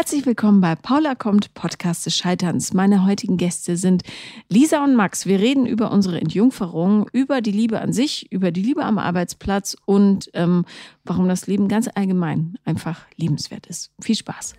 Herzlich willkommen bei Paula kommt, Podcast des Scheiterns. Meine heutigen Gäste sind Lisa und Max. Wir reden über unsere Entjungferung, über die Liebe an sich, über die Liebe am Arbeitsplatz und ähm, warum das Leben ganz allgemein einfach liebenswert ist. Viel Spaß.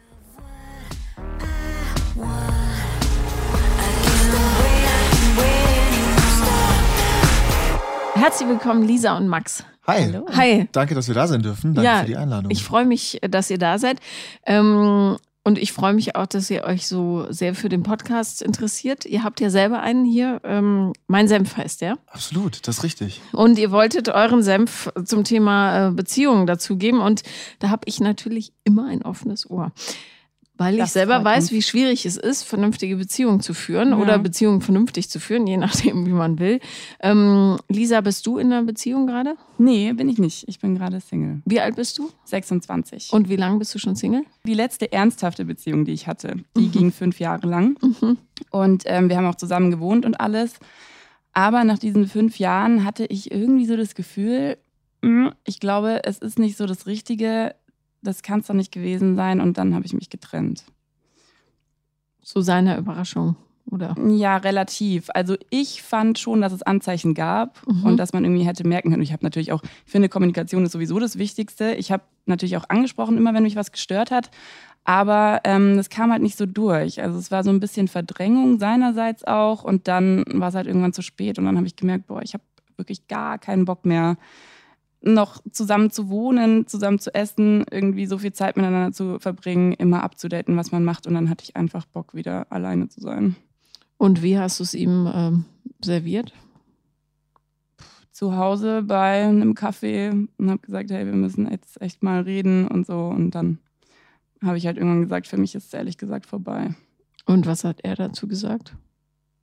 Herzlich willkommen, Lisa und Max. Hi. Hallo. Hi. Danke, dass wir da sein dürfen. Danke Ja, für die Einladung. Ich freue mich, dass ihr da seid. Ähm, und ich freue mich auch, dass ihr euch so sehr für den Podcast interessiert. Ihr habt ja selber einen hier. Ähm, mein Senf heißt der. Absolut, das ist richtig. Und ihr wolltet euren Senf zum Thema äh, Beziehungen dazugeben. Und da habe ich natürlich immer ein offenes Ohr. Weil ich Das selber freut weiß, uns. wie schwierig es ist, vernünftige Beziehungen zu führen Ja. oder Beziehungen vernünftig zu führen, je nachdem, wie man will. Ähm, Lisa, bist du in einer Beziehung gerade? Nee, bin ich nicht. Ich bin gerade Single. Wie alt bist du? 26. Und wie lange bist du schon Single? die letzte ernsthafte Beziehung, die ich hatte, die ging fünf Jahre lang. Und ähm, wir haben auch zusammen gewohnt und alles. Aber nach diesen fünf Jahren hatte ich irgendwie so das Gefühl, mm, ich glaube, es ist nicht so das Richtige. Das kann es doch nicht gewesen sein. Und dann habe ich mich getrennt. Zu seiner Überraschung, oder? Ja, relativ. Also ich fand schon, dass es Anzeichen gab Mhm. und dass man irgendwie hätte merken können. Ich habe natürlich auch, ich finde, Kommunikation ist sowieso das Wichtigste. Ich habe natürlich auch angesprochen, immer wenn mich was gestört hat. Aber ähm, das kam halt nicht so durch. Also es war so ein bisschen Verdrängung seinerseits auch. Und dann war es halt irgendwann zu spät. Und dann habe ich gemerkt, boah, ich habe wirklich gar keinen Bock mehr, noch zusammen zu wohnen, zusammen zu essen, irgendwie so viel Zeit miteinander zu verbringen, immer abzudaten, was man macht. Und dann hatte ich einfach Bock, wieder alleine zu sein. Und wie hast du es ihm ähm, serviert? zu Hause bei einem Café und habe gesagt, hey, wir müssen jetzt echt mal reden und so. Und dann habe ich halt irgendwann gesagt, für mich ist es ehrlich gesagt vorbei. Und was hat er dazu gesagt?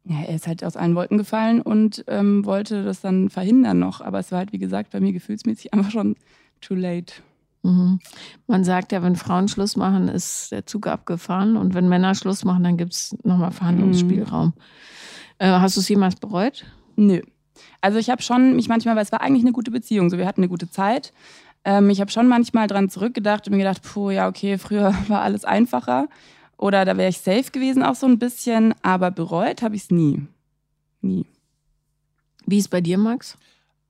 Ja, er ist halt aus allen Wolken gefallen und ähm, wollte das dann verhindern noch. Aber es war halt, wie gesagt, bei mir gefühlsmäßig einfach schon too late. Mhm. Man sagt ja, wenn Frauen Schluss machen, ist der Zug abgefahren. Und wenn Männer Schluss machen, dann gibt es nochmal Verhandlungsspielraum. Äh, hast du es jemals bereut? Nö. Also ich habe schon mich manchmal, weil es war eigentlich eine gute Beziehung, so wir hatten eine gute Zeit. Ähm, ich habe schon manchmal dran zurückgedacht und mir gedacht, puh, ja, okay, früher war alles einfacher. Oder da wäre ich safe gewesen auch so ein bisschen, aber bereut habe ich es nie. Nie. Wie ist bei dir, Max?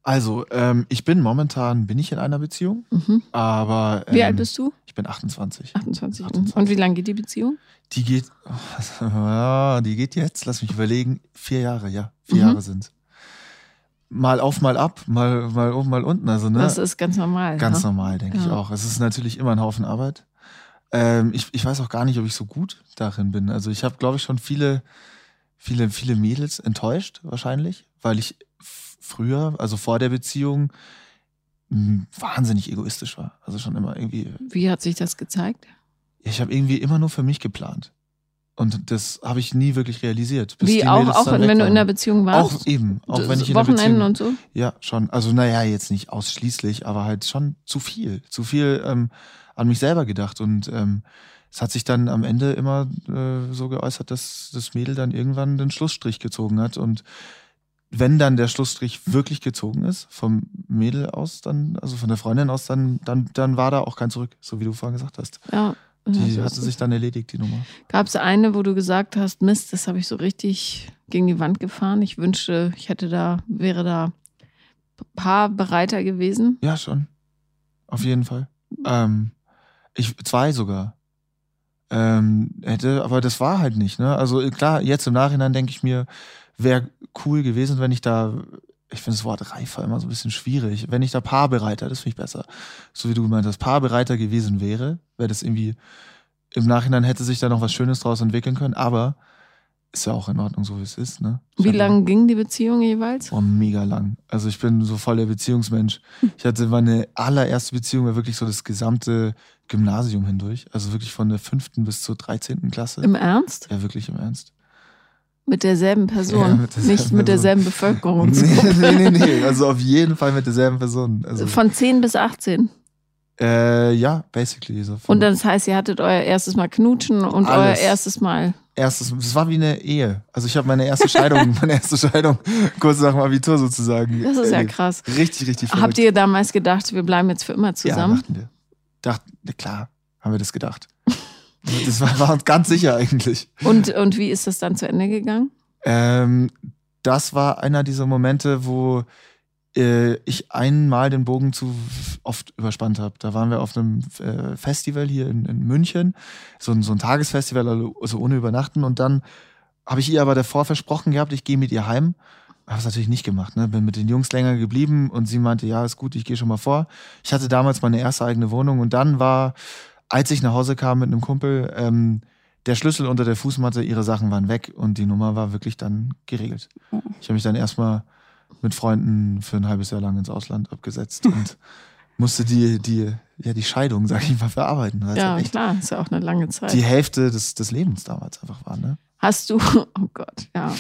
Also, ähm, ich bin momentan, bin ich in einer Beziehung, Mhm. aber. Ähm, Wie alt bist du? Ich bin 28. 28. 28. Und wie lange geht die Beziehung? Die geht, ja, die geht jetzt, lass mich überlegen, vier Jahre, ja. Vier Mhm. Jahre sind Mal auf, mal ab, mal, mal oben, mal unten. Also, ne? Das ist ganz normal. Ganz ne? normal, denke ich Ja. auch. Es ist natürlich immer ein Haufen Arbeit. Ähm, ich, ich weiß auch gar nicht, ob ich so gut darin bin. Also ich habe, glaube ich, schon viele, viele, viele Mädels enttäuscht, wahrscheinlich, weil ich früher, also vor der Beziehung, wahnsinnig egoistisch war. Also schon immer irgendwie, Wie hat sich das gezeigt? ich habe irgendwie immer nur für mich geplant. Und das habe ich nie wirklich realisiert. Wie auch, Mädels auch wenn weg du in der Beziehung warst? Auch eben, auch wenn ich in der Wochenenden Beziehung und so? ja, schon. Also, naja, jetzt nicht ausschließlich, aber halt schon zu viel. Zu viel ähm, an mich selber gedacht. Und ähm, es hat sich dann am Ende immer äh, so geäußert, dass das Mädel dann irgendwann den Schlussstrich gezogen hat. Und wenn dann der Schlussstrich wirklich gezogen ist, vom Mädel aus dann, also von der Freundin aus, dann, dann, dann war da auch kein Zurück, so wie du vorhin gesagt hast. Ja. Die hatte sich dann erledigt, die Nummer. Gab es eine, wo du gesagt hast, Mist, das habe ich so richtig gegen die Wand gefahren. Ich wünschte, ich hätte da, wäre da paar bereiter gewesen. Ja, schon. Auf jeden Fall. Ähm, ich, zwei sogar. Ähm, hätte, aber das war halt nicht, ne? Also klar, jetzt im Nachhinein denke ich mir, wäre cool gewesen, wenn ich da, ich finde das Wort reifer immer so ein bisschen schwierig, wenn ich da paarbereiter, das finde ich besser. So wie du gemeint hast, paarbereiter gewesen wäre, wäre das irgendwie, im Nachhinein hätte sich da noch was Schönes draus entwickeln können, aber ist ja auch in Ordnung, so wie es ist, ne? Ich Wie lange ging die Beziehung jeweils? Oh, mega lang. Also ich bin so voll der Beziehungsmensch. Ich hatte meine allererste Beziehung war wirklich so das gesamte Gymnasium hindurch. Also wirklich von der fünften bis zur 13. Klasse. Im Ernst? ja, wirklich im Ernst. Mit derselben Person, Ja, mit derselben nicht mit Person. derselben Bevölkerung. Nee, nee, nee, nee. Also auf jeden Fall mit derselben Person. Also, Von 10 bis 18. äh, ja, basically. So Und das heißt, ihr hattet euer erstes Mal knutschen und euer Alles. erstes Mal. erstes, es war wie eine Ehe. Also ich habe meine erste Scheidung, meine erste Scheidung kurz nach dem Abitur sozusagen. Das ist ja erlebt. krass. Richtig, richtig verrückt. Habt ihr damals gedacht, wir bleiben jetzt für immer zusammen? Ja, dachten wir. Dachten, ja, klar, haben wir das gedacht. Das war, war uns ganz sicher eigentlich. Und, und wie ist das dann zu Ende gegangen? Ähm, das war einer dieser Momente, wo äh, ich einmal den Bogen zu oft überspannt habe. Da waren wir auf einem äh, Festival hier in, in München, so ein, so ein Tagesfestival, also ohne Übernachten. Und dann habe ich ihr aber davor versprochen gehabt, ich gehe mit ihr heim. Habe es natürlich nicht gemacht. Ne? Bin mit den Jungs länger geblieben und sie meinte, ja, ist gut, ich gehe schon mal vor. Ich hatte damals meine erste eigene Wohnung und dann war, als ich nach Hause kam mit einem Kumpel, ähm, der Schlüssel unter der Fußmatte, ihre Sachen waren weg und die Nummer war wirklich dann geregelt. Ich habe mich dann erstmal mit Freunden für ein halbes Jahr lang ins Ausland abgesetzt und musste die, die, ja, die Scheidung, sag ich mal, verarbeiten. Ja, halt echt klar, ist ja auch eine lange Zeit. die Hälfte des, des Lebens damals einfach war, ne? Hast du, oh Gott, ja.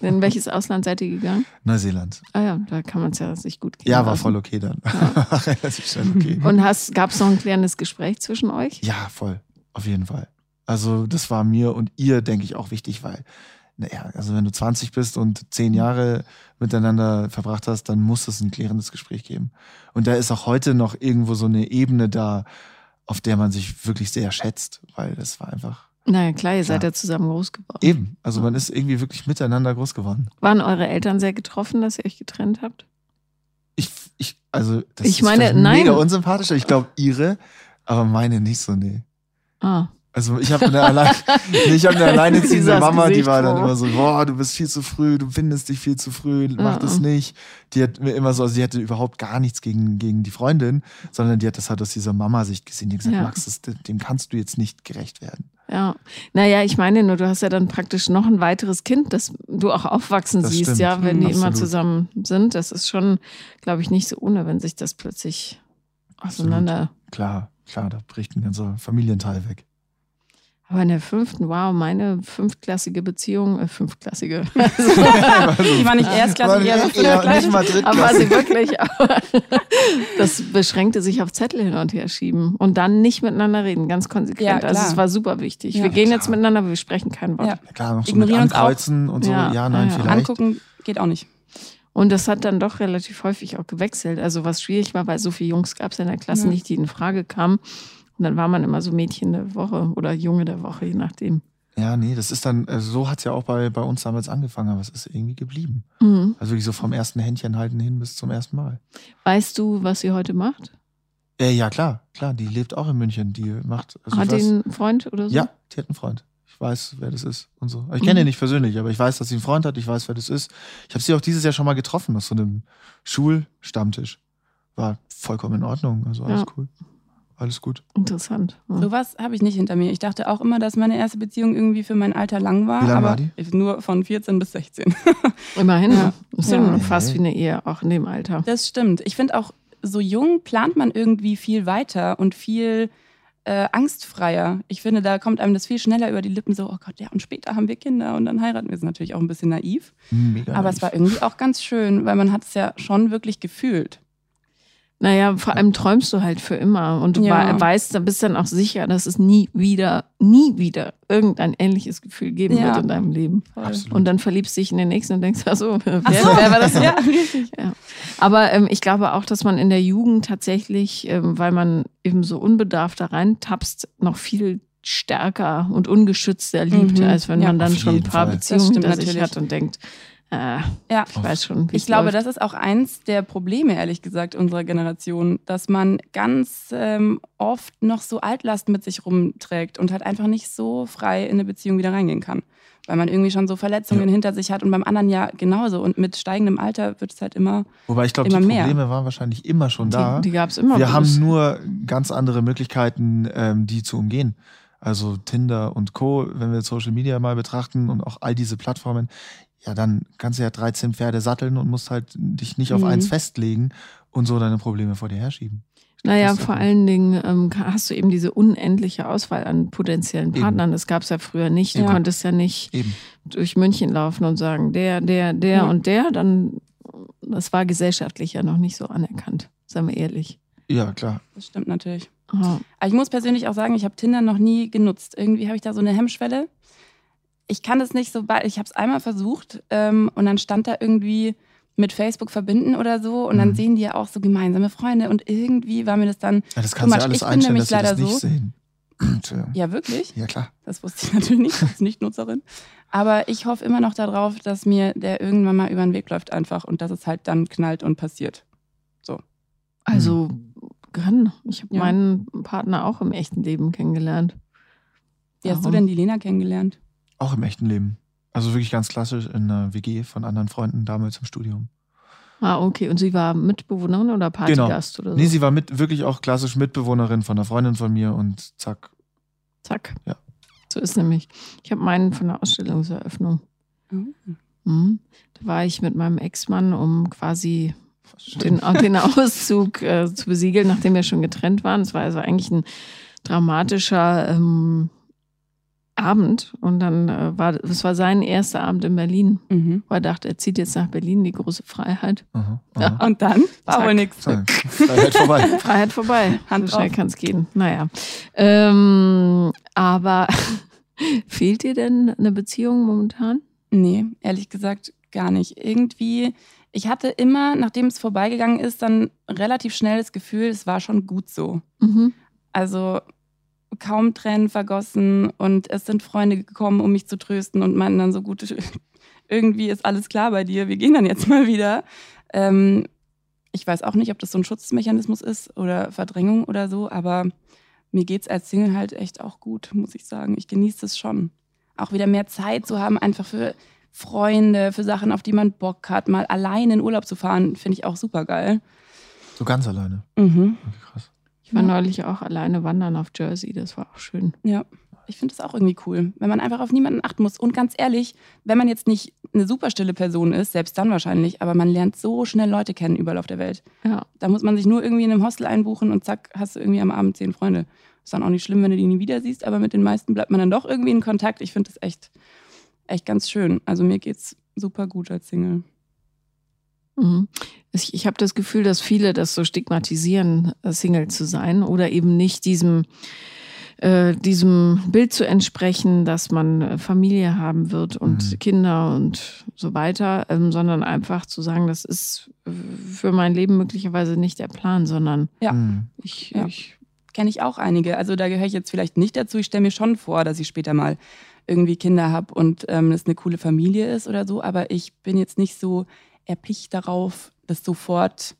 In welches Ausland seid ihr gegangen? Neuseeland. Ah ja, da kann man es ja sich gut gehen Ja, war lassen. voll okay dann. War Relativ schnell okay. Und gab es noch ein klärendes Gespräch zwischen euch? Ja, voll. Auf jeden Fall. Also, das war mir und ihr, denke ich, auch wichtig, weil, naja, also wenn du 20 bist und zehn Jahre miteinander verbracht hast, dann muss es ein klärendes Gespräch geben. Und da ist auch heute noch irgendwo so eine Ebene da, auf der man sich wirklich sehr schätzt, weil das war einfach Naja, klar, ihr seid Klar. ja zusammen groß geworden. eben. Also man ist irgendwie wirklich miteinander groß geworden. Waren eure Eltern sehr getroffen, dass ihr euch getrennt habt? Ich, ich, also, das Ich ist meine, nein. mega unsympathisch. Ich glaube, ihre, aber meine nicht so, nee. Ah, Also ich habe eine, allein, ich hab eine alleinerziehende Mama, die Gesicht, war dann immer so, boah, du bist viel zu früh, du findest dich viel zu früh, mach Ja. das nicht. Die hat mir immer so, also sie hatte überhaupt gar nichts gegen, gegen die Freundin, sondern die hat das halt aus dieser Mama-Sicht gesehen. Die hat gesagt, Ja. Max, das, dem kannst du jetzt nicht gerecht werden. Ja. Naja, ich meine nur, du hast ja dann praktisch noch ein weiteres Kind, das du auch aufwachsen Das siehst, stimmt. ja, wenn Mhm. die immer Absolut. zusammen sind. Das ist schon, glaube ich, nicht so ohne, wenn sich das plötzlich auseinander. Klar, klar, da bricht ein ganzer Familienteil weg. Aber in der fünften, wow, meine fünftklassige Beziehung, äh, fünftklassige. Die war nicht erstklassig, eher so ja, nicht mal Aber war sie wirklich. Aber das beschränkte sich auf Zettel hin und her schieben und dann nicht miteinander reden, ganz konsequent. Ja, also es war super wichtig. Ja. wir gehen jetzt miteinander, aber wir sprechen kein Wort. Ja. Klar, noch so Ignorieren mit. Ankreuzen und so, Ja, ja, nein, vielleicht. Angucken geht auch nicht. Und das hat dann doch relativ häufig auch gewechselt. Also was schwierig war, weil so viele Jungs gab es in der Klasse Ja. nicht, die in Frage kamen. Und dann war man immer so Mädchen der Woche oder Junge der Woche, je nachdem. Ja, nee, das ist dann, also so hat's ja auch bei, bei uns damals angefangen, aber es ist irgendwie geblieben. Mhm. Also wirklich so vom ersten Händchen halten hin bis zum ersten Mal. Weißt du, was sie heute macht? Äh, ja, klar, klar, die lebt auch in München. Die macht. Also Hat weiß, die einen Freund oder so? ja, die hat einen Freund. Ich weiß, wer das ist und so. Ich kenne Mhm. ihn nicht persönlich, aber ich weiß, dass sie einen Freund hat. Ich weiß, wer das ist. Ich habe sie auch dieses Jahr schon mal getroffen aus so einem Schulstammtisch. War vollkommen in Ordnung. Also alles Ja. cool. Alles gut. Interessant. Ja. Sowas habe ich nicht hinter mir. Ich dachte auch immer, dass meine erste Beziehung irgendwie für mein Alter lang war. Wie lang aber war die? Nur von 14 bis 16. Immerhin. Ja. Das ist ja. Ja. fast wie eine Ehe, auch in dem Alter. Das stimmt. Ich finde auch, so jung plant man irgendwie viel weiter und viel äh, angstfreier. Ich finde, da kommt einem das viel schneller über die Lippen, so, oh Gott, ja, und später haben wir Kinder und dann heiraten wir. Das ist natürlich auch ein bisschen naiv. Mega. Aber es war irgendwie auch ganz schön, weil man hat es ja schon wirklich gefühlt. Naja, vor allem träumst du halt für immer und du Ja. wei- weißt, da bist dann auch sicher, dass es nie wieder, nie wieder irgendein ähnliches Gefühl geben Ja. wird in deinem Leben. Absolut. Und dann verliebst du dich in den nächsten und denkst, ach so, wer, wer war das? Ja, richtig. Ja. Aber ähm, ich glaube auch, dass man in der Jugend tatsächlich, ähm, weil man eben so unbedarft da reintapst, noch viel stärker und ungeschützter liebt, Mhm. als wenn Ja, man dann schon ein paar Fall. Beziehungen hinter sich hat und denkt, äh, Ja. ich weiß schon, wie Ich glaube, läuft. das ist auch eins der Probleme, ehrlich gesagt, unserer Generation, dass man ganz ähm, oft noch so Altlasten mit sich rumträgt und halt einfach nicht so frei in eine Beziehung wieder reingehen kann. Weil man irgendwie schon so Verletzungen Ja. hinter sich hat und beim anderen ja genauso. Und mit steigendem Alter wird es halt immer. Wobei ich glaube, die immer mehr. Probleme waren wahrscheinlich immer schon da. Die, die gab es immer. Wir bloß. haben nur ganz andere Möglichkeiten, ähm, die zu umgehen. Also Tinder und Co., wenn wir Social Media mal betrachten und auch all diese Plattformen, ja, dann kannst du ja 13 Pferde satteln und musst halt dich nicht auf Mhm. eins festlegen und so deine Probleme vor dir herschieben. Naja, vor allen Dingen ähm, hast du eben diese unendliche Auswahl an potenziellen Eben. Partnern. Das gab es ja früher nicht. Du Ja. konntest ja nicht Eben. durch München laufen und sagen, der, der, der Ja. und der. Dann, das war gesellschaftlich ja noch nicht so anerkannt, seien wir ehrlich. Ja, klar. Das stimmt natürlich. Aha. Aber ich muss persönlich auch sagen, ich habe Tinder noch nie genutzt. Irgendwie habe ich da so eine Hemmschwelle. Ich kann das nicht so, ba- ich habe es einmal versucht ähm, und dann stand da irgendwie mit Facebook verbinden oder so und dann Mhm. sehen die ja auch so gemeinsame Freunde und irgendwie war mir das dann Ja, das kannst du ja alles Ich bin einstellen, nämlich dass sie das leider nicht so. sehen. Ja, wirklich? Ja, klar. Das wusste ich natürlich nicht, als Nicht-Nutzerin. Aber ich hoffe immer noch darauf, dass mir der irgendwann mal über den Weg läuft einfach und dass es halt dann knallt und passiert. Also kann. Ich habe Ja. meinen Partner auch im echten Leben kennengelernt. Wie hast du denn die Lena kennengelernt? Auch im echten Leben. Also wirklich ganz klassisch in einer WG von anderen Freunden damals im Studium. Ah, okay. Und sie war Mitbewohnerin oder Partygast oder so? Nee, sie war mit, wirklich auch klassisch Mitbewohnerin von einer Freundin von mir und zack. Zack. Ja. So ist nämlich. Ich habe meinen von der Ausstellungseröffnung. Mhm. Da war ich mit meinem Ex-Mann, um quasi den, den Auszug äh, zu besiegeln, nachdem wir schon getrennt waren. Es war also eigentlich ein dramatischer ähm, Abend. Und dann äh, war es war sein erster Abend in Berlin, Mhm. wo er dachte, er zieht jetzt nach Berlin, die große Freiheit. Aha, Ja. aha. Und dann war Zack. wohl nichts. Freiheit vorbei. Freiheit vorbei. Hand so schnell kann es gehen. Naja. Ähm, aber fehlt dir denn eine Beziehung momentan? Nee, ehrlich gesagt gar nicht. Irgendwie, ich hatte immer, nachdem es vorbeigegangen ist, dann relativ schnell das Gefühl, es war schon gut so. Mhm. Also kaum Tränen vergossen und es sind Freunde gekommen, um mich zu trösten und meinten dann so gut, irgendwie ist alles klar bei dir, wir gehen dann jetzt mal wieder. Ähm, ich weiß auch nicht, ob das so ein Schutzmechanismus ist oder Verdrängung oder so, aber mir geht's als Single halt echt auch gut, muss ich sagen. Ich genieße es schon. Auch wieder mehr Zeit zu haben, einfach für Freunde, für Sachen, auf die man Bock hat, mal alleine in Urlaub zu fahren, finde ich auch super geil. So ganz alleine. Mhm. Krass. Ich war Ja. neulich auch alleine wandern auf Jersey, das war auch schön. Ja, ich finde das auch irgendwie cool, wenn man einfach auf niemanden achten muss. Und ganz ehrlich, wenn man jetzt nicht eine super stille Person ist, selbst dann wahrscheinlich, aber man lernt so schnell Leute kennen überall auf der Welt. Ja. Da muss man sich nur irgendwie in einem Hostel einbuchen und zack, hast du irgendwie am Abend zehn Freunde. Ist dann auch nicht schlimm, wenn du die nie wieder siehst, aber mit den meisten bleibt man dann doch irgendwie in Kontakt. Ich finde das echt, echt ganz schön. Also mir geht's super gut als Single. Mhm. Ich, ich habe das Gefühl, dass viele das so stigmatisieren, äh, Single zu sein oder eben nicht diesem, äh, diesem Bild zu entsprechen, dass man äh, Familie haben wird und Mhm. Kinder und so weiter, ähm, sondern einfach zu sagen, das ist äh, für mein Leben möglicherweise nicht der Plan, sondern Ja. Hm. ich, Ja. ich Kenne ich auch einige. Also da gehöre ich jetzt vielleicht nicht dazu. Ich stelle mir schon vor, dass ich später mal irgendwie Kinder habe und ähm, es eine coole Familie ist oder so. Aber ich bin jetzt nicht so erpicht darauf, das sofort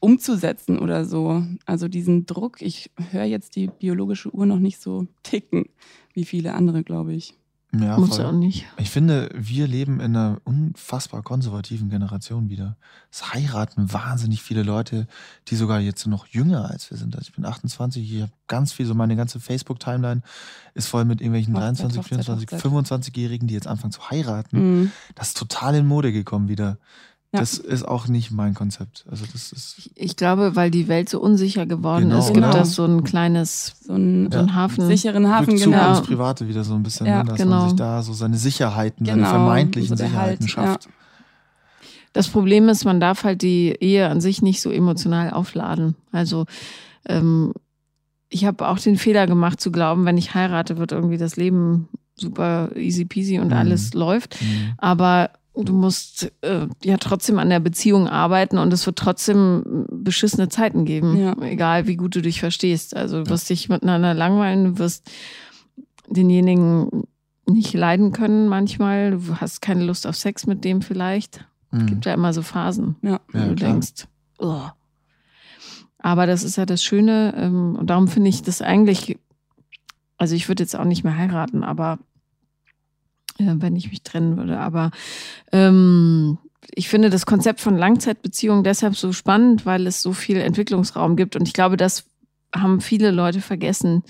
umzusetzen oder so. Also diesen Druck, ich höre jetzt die biologische Uhr noch nicht so ticken wie viele andere, glaube ich. Ja, muss voll. auch nicht. Ich finde, wir leben in einer unfassbar konservativen Generation wieder. Es heiraten wahnsinnig viele Leute, die sogar jetzt noch jünger als wir sind. Also ich bin 28, ich habe ganz viel, so meine ganze Facebook-Timeline ist voll mit irgendwelchen Hochzeit, 23, Hochzeit, 24, Hochzeit. 25-Jährigen, die jetzt anfangen zu heiraten. Mhm. Das ist total in Mode gekommen wieder. Ja. Das ist auch nicht mein Konzept. Also das ist Ich glaube, weil die Welt so unsicher geworden Genau, ist, gibt genau. das so ein kleines, So einen so ein Hafen. sicheren Hafen, Rückzug genau. ins Private wieder so ein bisschen, Ja, ne? dass genau. man sich da so seine Sicherheiten, seine Genau, vermeintlichen so der Sicherheiten Halt, schafft. Das Problem ist, man darf halt die Ehe an sich nicht so emotional aufladen. Also ähm, ich habe auch den Fehler gemacht zu glauben, wenn ich heirate, wird irgendwie das Leben super easy peasy und Mhm. alles läuft. Mhm. Aber du musst äh, ja trotzdem an der Beziehung arbeiten und es wird trotzdem beschissene Zeiten geben, Ja. egal wie gut du dich verstehst. Also du wirst dich miteinander langweilen, du wirst denjenigen nicht leiden können manchmal, du hast keine Lust auf Sex mit dem vielleicht. Mhm. Gibt ja immer so Phasen, Ja. wo Ja, du klar. denkst, oh. Aber das ist ja das Schöne ähm, und darum finde ich das eigentlich, also ich würde jetzt auch nicht mehr heiraten, aber wenn ich mich trennen würde, aber ähm, ich finde das Konzept von Langzeitbeziehungen deshalb so spannend, weil es so viel Entwicklungsraum gibt und ich glaube, das haben viele Leute vergessen,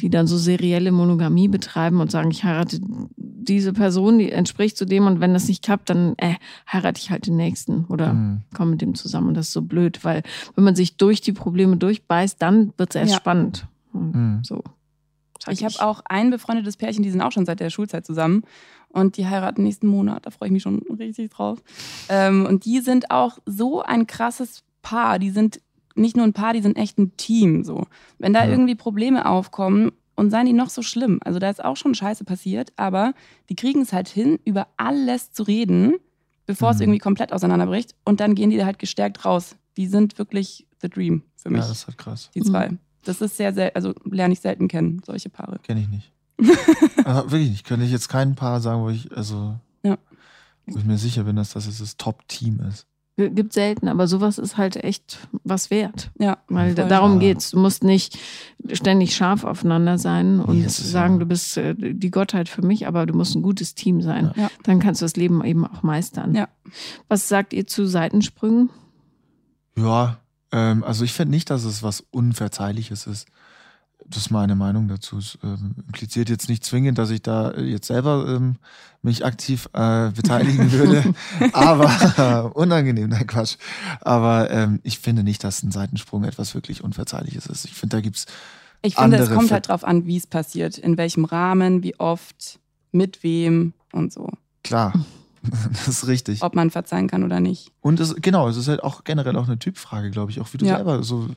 die dann so serielle Monogamie betreiben und sagen, ich heirate diese Person, die entspricht zu dem und wenn das nicht klappt, dann äh, heirate ich halt den nächsten oder Mhm. komme mit dem zusammen. Und das ist so blöd, weil wenn man sich durch die Probleme durchbeißt, dann wird es erst Ja. spannend. Mhm. So. Ich habe auch ein befreundetes Pärchen, die sind auch schon seit der Schulzeit zusammen. Und die heiraten nächsten Monat. Da freue ich mich schon richtig drauf. Ähm, und die sind auch so ein krasses Paar. Die sind nicht nur ein Paar, die sind echt ein Team. So. Wenn da Ja. irgendwie Probleme aufkommen und seien die noch so schlimm. Also da ist auch schon Scheiße passiert, aber die kriegen es halt hin, über alles zu reden, bevor es Mhm. irgendwie komplett auseinanderbricht. Und dann gehen die da halt gestärkt raus. Die sind wirklich the dream für mich, Ja, das ist halt krass. die zwei. Das ist sehr, sehr, also lerne ich selten kennen, solche Paare. Kenne ich nicht. Aber wirklich nicht. Könnte ich jetzt kein Paar sagen, wo ich, also, Ja. wo ich mir sicher bin, dass das jetzt das Top-Team ist. Gibt selten, aber sowas ist halt echt was wert. Ja, Weil voll. darum geht's. Du musst nicht ständig scharf aufeinander sein und ist sagen, ja- du bist äh, die Gottheit für mich, aber du musst ein gutes Team sein. Ja. Dann kannst du das Leben eben auch meistern. Ja. Was sagt ihr zu Seitensprüngen? Ja, ähm, also ich finde nicht, dass es was Unverzeihliches ist. Das ist meine Meinung dazu. Es ähm, impliziert jetzt nicht zwingend, dass ich da jetzt selber ähm, mich aktiv äh, beteiligen würde. Aber unangenehm, nein Quatsch. Aber ähm, ich finde nicht, dass ein Seitensprung etwas wirklich Unverzeihliches ist. Ich finde, da gibt's Ich finde, es kommt Ver- halt drauf an, wie es passiert, in welchem Rahmen, wie oft, mit wem und so. klar. Das ist richtig. Ob man verzeihen kann oder nicht. Und es, genau, es ist halt auch generell auch eine Typfrage, glaube ich, auch wie du Ja. selber so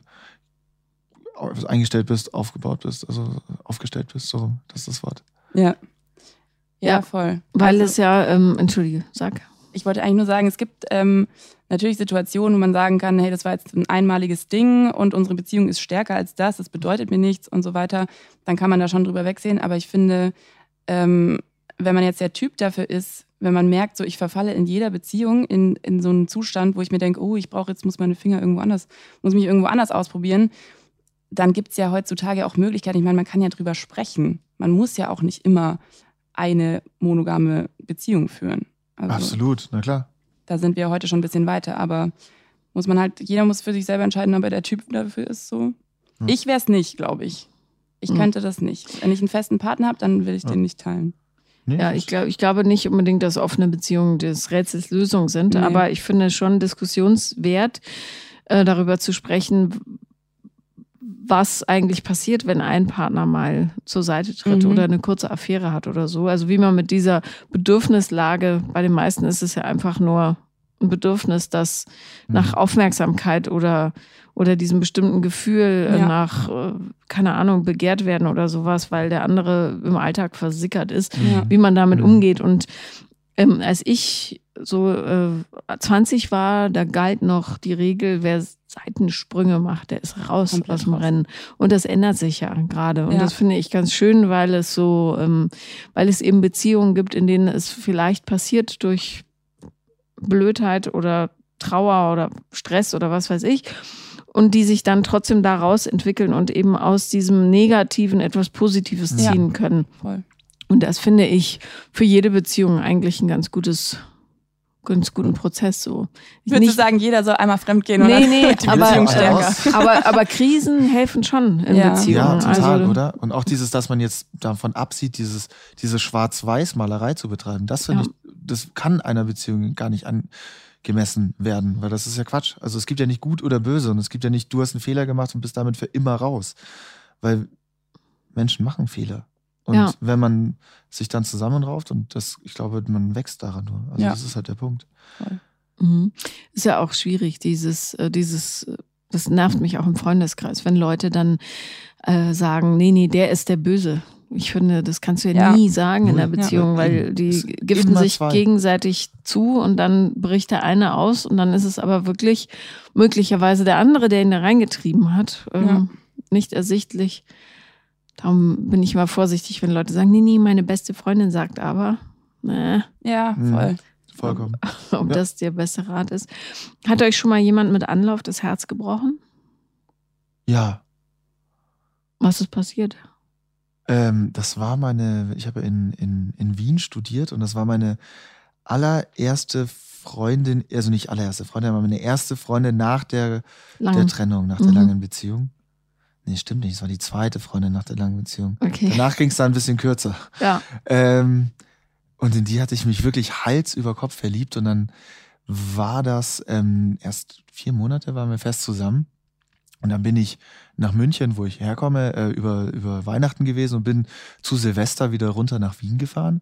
eingestellt bist, aufgebaut bist, also aufgestellt bist, so, das ist das Wort. Ja. Ja, voll. Weil Also- es ja, ähm, entschuldige, sag. ich wollte eigentlich nur sagen, es gibt ähm, natürlich Situationen, wo man sagen kann, hey, das war jetzt ein einmaliges Ding und unsere Beziehung ist stärker als das, das bedeutet mir nichts und so weiter. Dann kann man da schon drüber wegsehen. Aber ich finde, ähm, wenn man jetzt der Typ dafür ist, wenn man merkt, so ich verfalle in jeder Beziehung in, in so einen Zustand, wo ich mir denke, oh, ich brauche jetzt, muss meine Finger irgendwo anders, muss mich irgendwo anders ausprobieren, dann gibt es ja heutzutage auch Möglichkeiten. Ich meine, man kann ja drüber sprechen. Man muss ja auch nicht immer eine monogame Beziehung führen. Also, Absolut, na klar. da sind wir heute schon ein bisschen weiter, aber muss man halt, jeder muss für sich selber entscheiden, ob er der Typ dafür ist. So. Ja. Ich wäre es nicht, glaube ich. Ich Mhm. könnte das nicht. Wenn ich einen festen Partner habe, dann will ich Ja. den nicht teilen. Nee, Ja, ich, glaub, ich glaube nicht unbedingt, dass offene Beziehungen des Rätsels Lösung sind, Nee. aber ich finde schon diskussionswert, äh, darüber zu sprechen, was eigentlich passiert, wenn ein Partner mal zur Seite tritt Mhm. oder eine kurze Affäre hat oder so. Also wie man mit dieser Bedürfnislage, bei den meisten ist es ja einfach nur ein Bedürfnis, das nach Mhm. Aufmerksamkeit oder, oder diesem bestimmten Gefühl äh, Ja. nach, äh, keine Ahnung, begehrt werden oder sowas, weil der andere im Alltag versickert ist. Ja. wie man damit Mhm. umgeht. Und ähm, als ich so äh, 20 war, da galt noch die Regel, wer Seitensprünge macht, der ist raus Komplett aus dem raus. Rennen. Und das ändert sich ja gerade. Und Ja. das finde ich ganz schön, weil es so, ähm, weil es eben Beziehungen gibt, in denen es vielleicht passiert durch Blödheit oder Trauer oder Stress oder was weiß ich. Und die sich dann trotzdem daraus entwickeln und eben aus diesem Negativen etwas Positives Ja. ziehen können. Voll. Und das finde ich für jede Beziehung eigentlich ein ganz gutes, ganz guten Prozess so. Würdest du sagen, jeder soll einmal fremdgehen und Nee, dann nee, die aber- Beziehung stärker? aber, aber Krisen helfen schon in Ja. Beziehungen. Ja, total, also, oder? Und auch dieses, dass man jetzt davon absieht, dieses, diese Schwarz-Weiß-Malerei zu betreiben, das finde Ja. ich, das kann einer Beziehung gar nicht angemessen werden, weil das ist ja Quatsch. Also es gibt ja nicht gut oder böse und es gibt ja nicht, du hast einen Fehler gemacht und bist damit für immer raus. Weil Menschen machen Fehler. Und Ja. wenn man sich dann zusammenrauft und das, ich glaube, man wächst daran nur. Also Ja. das ist halt der Punkt. Mhm. Ist ja auch schwierig, dieses, äh, dieses, das nervt mich auch im Freundeskreis, wenn Leute dann äh, sagen, nee, nee, der ist der Böse. Ich finde, das kannst du ja, Ja. nie sagen in der. Beziehung, Ja. weil die Es giften sich zwei. gegenseitig zu und dann bricht der eine aus und dann ist es aber wirklich möglicherweise der andere, der ihn da reingetrieben hat. Ähm, Ja. Nicht ersichtlich. Darum bin ich immer vorsichtig, wenn Leute sagen, nee, nee, meine beste Freundin sagt aber. Nee, Ja, Mhm. voll. Vollkommen. ob Ja. das der beste Rat ist. Hat euch schon mal jemand mit Anlauf das Herz gebrochen? Ja, Was ist passiert? Ähm, das war meine, ich habe in, in, in Wien studiert und das war meine allererste Freundin, also nicht allererste Freundin, aber meine erste Freundin nach der, der. Trennung, nach der Mhm. langen Beziehung. Nee, stimmt nicht, es war die zweite Freundin nach der langen Beziehung. Okay. Danach ging es dann ein bisschen kürzer. Ja. Ähm, und in die hatte ich mich wirklich Hals über Kopf verliebt und dann war das ähm, erst vier Monate waren wir fest zusammen. Und dann bin ich nach München, wo ich herkomme, äh, über, über Weihnachten gewesen und bin zu Silvester wieder runter nach Wien gefahren.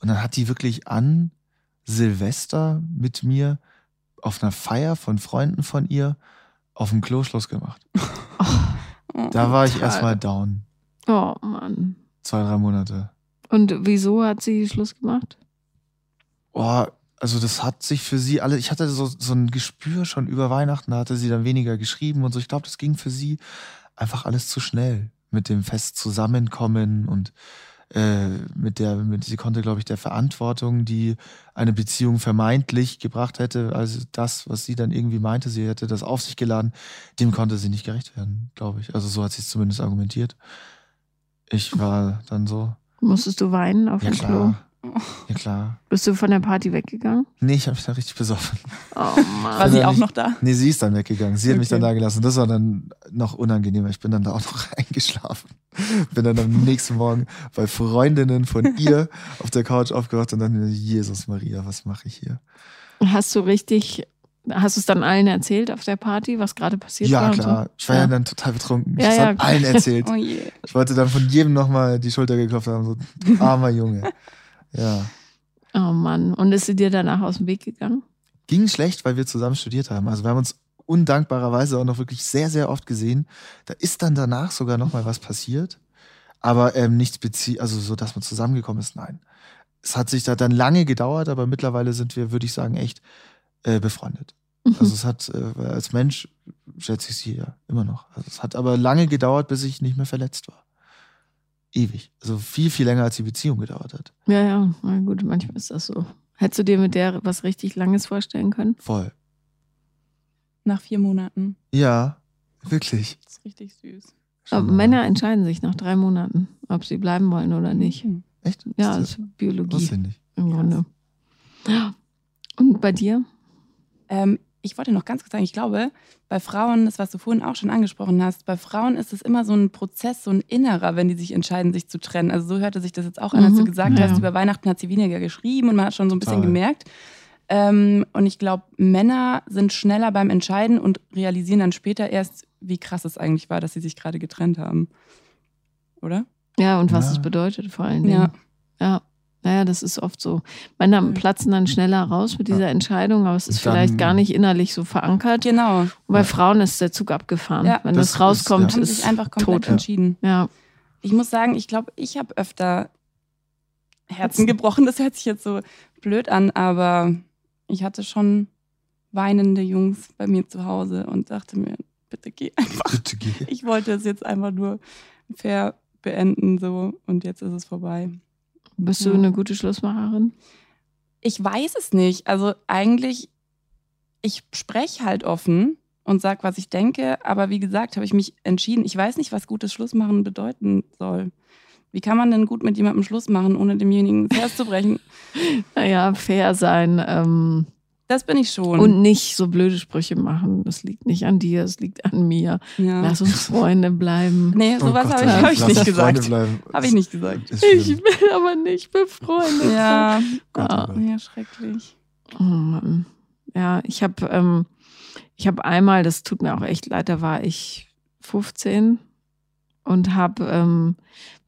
Und dann hat die wirklich an Silvester mit mir auf einer Feier von Freunden von ihr auf dem Klo Schluss gemacht. Oh. Da war ich erstmal down. Oh Mann. Zwei, drei Monate. Und wieso hat sie Schluss gemacht? Oh, also das hat sich für sie alle, ich hatte so, so ein Gespür schon über Weihnachten, da hatte sie dann weniger geschrieben und so. Ich glaube, das ging für sie einfach alles zu schnell mit dem fest Zusammenkommen und äh, mit der, mit, sie konnte, glaube ich, der Verantwortung, die eine Beziehung vermeintlich gebracht hätte, also das, was sie dann irgendwie meinte, sie hätte das auf sich geladen, dem konnte sie nicht gerecht werden, glaube ich. Also so hat sie es zumindest argumentiert. Ich war dann so. Musstest du weinen auf ja, dem klar. Klo? Ja, klar. Bist du von der Party weggegangen? Nee, ich habe mich da richtig besoffen. Oh War Mann. sie dann auch nicht- noch da? Nee, sie ist dann weggegangen. Sie hat mich Okay. dann da gelassen. Das war dann noch unangenehmer. Ich bin dann da auch noch eingeschlafen. Bin dann am nächsten Morgen bei Freundinnen von ihr auf der Couch aufgewacht und dann, Jesus Maria, was mache ich hier? Hast du richtig, hast du es dann allen erzählt auf der Party, was gerade passiert war? Ja, und klar. So? Ich war ja. Ja. dann total betrunken. Ja, ich ja. habe allen erzählt. Oh je. Ich wollte dann von jedem nochmal die Schulter geklopft haben. So, armer Junge. Ja. Oh Mann. Und ist sie dir danach aus dem Weg gegangen? ging schlecht, weil wir zusammen studiert haben. Also wir haben uns undankbarerweise auch noch wirklich sehr, sehr oft gesehen. Da ist dann danach sogar noch mal was passiert, aber ähm, nichts bezie also so, dass man zusammengekommen ist, nein. Es hat sich da dann lange gedauert, aber mittlerweile sind wir, würde ich sagen, echt äh, befreundet. Also es hat, äh, als Mensch schätze ich sie ja immer noch. Also es hat aber lange gedauert, bis ich nicht mehr verletzt war. Ewig. Also viel, viel länger, als die Beziehung gedauert hat. Ja, ja, na gut, manchmal ist das so. Hättest du dir mit der was richtig Langes vorstellen können? Voll. Nach vier Monaten. Ja, wirklich. Das ist richtig süß. Aber Schon mal. Männer entscheiden sich nach drei Monaten, ob sie bleiben wollen oder nicht. Mhm. Echt? Ja, das das ist Biologie wusste ich nicht. im Grunde. Ja. Und bei dir? Ähm, ich wollte noch ganz kurz sagen, ich glaube, bei Frauen, das was du vorhin auch schon angesprochen hast, bei Frauen ist es immer so ein Prozess, so ein innerer, wenn die sich entscheiden, sich zu trennen. Also so hörte sich das jetzt auch an, als du Mhm. gesagt Ja, hast, über Weihnachten hat sie weniger geschrieben und man hat schon so ein bisschen Total. gemerkt. Ähm, und ich glaube, Männer sind schneller beim Entscheiden und realisieren dann später erst, wie krass es eigentlich war, dass sie sich gerade getrennt haben. Oder? Ja, und was Ja. es bedeutet vor allen Dingen. Ja. Ja. Naja, das ist oft so. Männer Mhm. platzen dann schneller raus mit dieser Entscheidung, aber es ist dann- vielleicht gar nicht innerlich so verankert. Genau. Und bei Ja. Frauen ist der Zug abgefahren. Ja. Wenn Das das, rauskommt, ist- Haben ist sich einfach komplett tot. entschieden. Ja. Ich muss sagen, ich glaube, ich habe öfter Herzen gebrochen. Das hört sich jetzt so blöd an, aber ich hatte schon weinende Jungs bei mir zu Hause und dachte mir, bitte geh einfach. Bitte geh. Ich wollte es jetzt einfach nur fair beenden so und jetzt ist es vorbei. Bist du Ja. eine gute Schlussmacherin? Ich weiß es nicht. Also eigentlich, ich spreche halt offen und sag, was ich denke, aber wie gesagt, habe ich mich entschieden. Ich weiß nicht, was gutes Schlussmachen bedeuten soll. Wie kann man denn gut mit jemandem Schluss machen, ohne demjenigen das Herz zu brechen? Naja, fair sein ähm, Das bin ich schon. und nicht so blöde Sprüche machen. Das liegt nicht an dir, es liegt an mir. ja. Lass uns Freunde bleiben. Nee, Oh sowas Gott habe ich, hab ich nicht gesagt. Habe ich nicht gesagt. Ich will aber nicht befreundet Ja, Gott, oh Ja. Gott. ja, schrecklich. Oh Mann. Ja, ich habe ähm, ich habe einmal, das tut mir auch echt leid, da war ich 15 und habe ähm,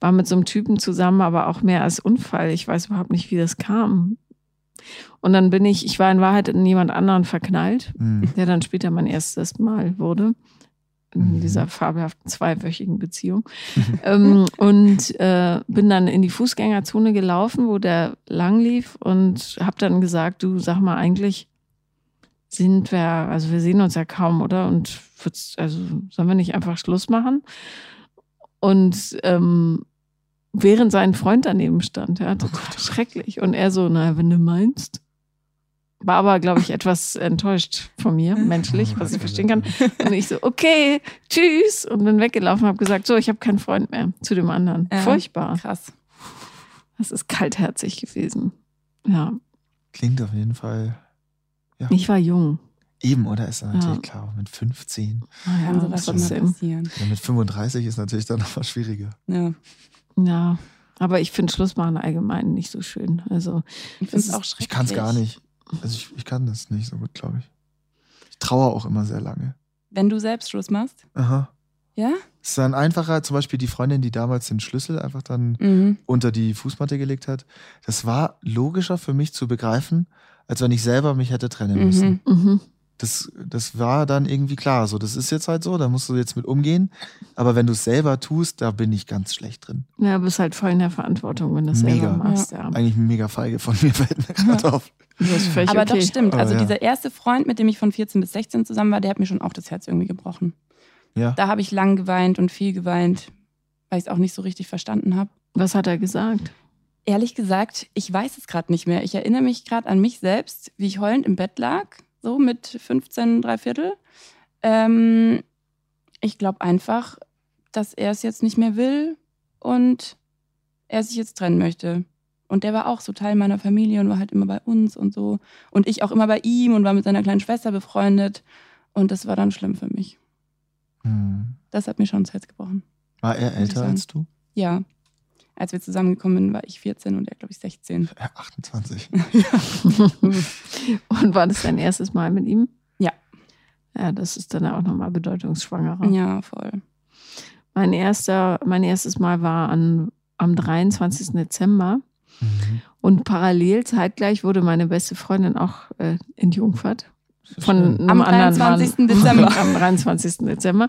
war mit so einem Typen zusammen, aber auch mehr als Unfall. Ich weiß überhaupt nicht, wie das kam. Und dann bin ich, ich war in Wahrheit in jemand anderen verknallt, Hm. der dann später mein erstes Mal wurde. In Mhm. dieser fabelhaften zweiwöchigen Beziehung. ähm, und äh, bin dann in die Fußgängerzone gelaufen, wo der lang lief und habe dann gesagt, du sag mal, eigentlich sind wir, also wir sehen uns ja kaum, oder? Und also sollen wir nicht einfach Schluss machen? Und ähm, während sein Freund daneben stand, ja, total schrecklich. Und er so, naja, wenn du meinst. War aber, glaube ich, etwas enttäuscht von mir, menschlich, was ich verstehen kann. Und ich so, okay, tschüss. Und bin weggelaufen, habe gesagt, so, ich habe keinen Freund mehr zu dem anderen. Ja. Furchtbar. Krass. Das ist kaltherzig gewesen. Ja, Klingt auf jeden Fall ich war jung. eben, oder? Ist natürlich Ja. klar. Mit 15. Naja, Kann sowas schon mal trotzdem. passieren. Ja, mit 35 ist natürlich dann noch mal schwieriger. Ja. Ja, aber ich finde Schluss machen allgemein nicht so schön. Also, Ich finde es auch schrecklich. Ich kann es gar nicht. Also ich, ich kann das nicht so gut, glaube ich. Ich trauere auch immer sehr lange. Wenn du selbst Schluss machst? Aha. Ja? Es ist dann einfacher, zum Beispiel die Freundin, die damals den Schlüssel einfach dann Mhm. unter die Fußmatte gelegt hat. Das war logischer für mich zu begreifen, als wenn ich selber mich hätte trennen müssen. Mhm. Das, das war dann irgendwie klar. So, das ist jetzt halt so, da musst du jetzt mit umgehen. Aber wenn du es selber tust, da bin ich ganz schlecht drin. ja, bist halt voll in der Verantwortung, wenn du es selber machst. Ja. Eigentlich mega feige von mir, fällt mir gerade auf. Das ist völlig Aber okay. doch stimmt. Also ja. dieser erste Freund, mit dem ich von 14 bis 16 zusammen war, der hat mir schon auch das Herz irgendwie gebrochen. Ja. Da habe ich lang geweint und viel geweint, weil ich es auch nicht so richtig verstanden habe. Was hat er gesagt? Ehrlich gesagt, ich weiß es gerade nicht mehr. Ich erinnere mich gerade an mich selbst, wie ich heulend im Bett lag, so mit 15, drei Viertel. Ähm, ich glaube einfach, dass er es jetzt nicht mehr will und er sich jetzt trennen möchte. Und der war auch so Teil meiner Familie und war halt immer bei uns und so. Und ich auch immer bei ihm und war mit seiner kleinen Schwester befreundet. Und das war dann schlimm für mich. Hm. Das hat mir schon ins Herz gebrochen. War er älter als du? Ja. Als wir zusammengekommen sind, war ich 14 und er, glaube ich, 16. Ja, 28. Und war das dein erstes Mal mit ihm? Ja. Ja, das ist dann auch nochmal bedeutungsschwangerer. Ja, voll. Mein, erster, mein erstes Mal war an, am 23. Dezember. Mhm. Und parallel, zeitgleich, wurde meine beste Freundin auch äh, entjungfert. Von Am anderen 23. Mann. Dezember. am 23. Dezember.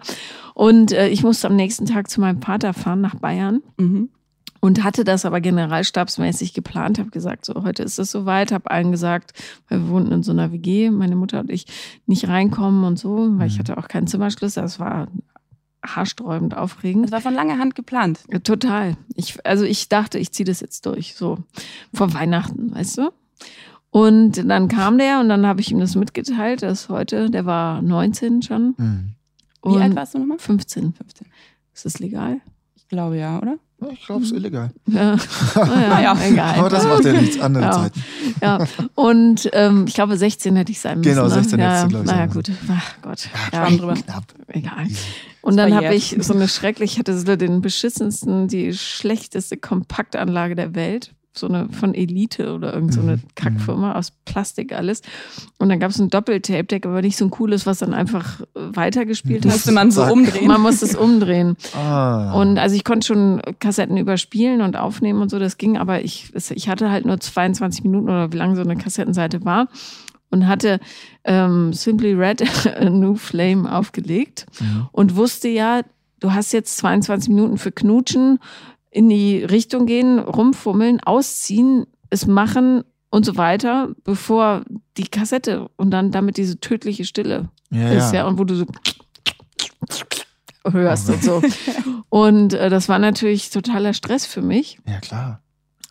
Und äh, ich musste am nächsten Tag zu meinem Vater fahren nach Bayern Mhm. Und hatte das aber generalstabsmäßig geplant, habe gesagt, so heute ist es soweit, habe allen gesagt, weil wir wohnten in so einer WG, meine Mutter und ich, nicht reinkommen und so, weil ich Mhm. hatte auch keinen Zimmerschlüssel, das war haarsträubend aufregend. Das war von langer Hand geplant. Ja, Total. Ich, also ich dachte, ich ziehe das jetzt durch, so vor Weihnachten, weißt du? Und dann kam der und dann habe ich ihm das mitgeteilt, dass heute, der war 19 schon. Mhm. Wie alt warst du nochmal? 15. 15. Ist das legal? Ich glaube ja, oder? Ja, Ich glaube, es ist illegal. Ja, naja, Ja. egal. Aber das macht ja nichts andere Ja. Zeiten. Ja, und ähm, ich glaube, 16 hätte ich sein müssen. Genau, ne? 16 ja, hättest du, glaub ich, Naja, gut. Ach Gott. Ja, Schwamm drüber. Knapp. egal. Und dann habe ich so eine schrecklich, ich hatte so den beschissensten, die schlechteste Kompaktanlage der Welt. So eine von Elite oder irgend so eine Mhm. Kackfirma aus Plastik alles. Und dann gab es ein Doppeltape-Deck, aber nicht so ein cooles, was dann einfach äh, weitergespielt hat. Musste man so umdrehen. Man musste es umdrehen. Ah. Und also ich konnte schon Kassetten überspielen und aufnehmen und so, das ging, aber ich, ich hatte halt nur 22 Minuten oder wie lange so eine Kassettenseite war und hatte ähm, Simply Red A New Flame aufgelegt Mhm. und wusste ja, du hast jetzt 22 Minuten für Knutschen, in die Richtung gehen, rumfummeln, ausziehen, es machen und so weiter, bevor die Kassette und dann damit diese tödliche Stille ja, ist, ja, ja. und wo du so hörst und so. Und äh, das war natürlich totaler Stress für mich. ja, klar.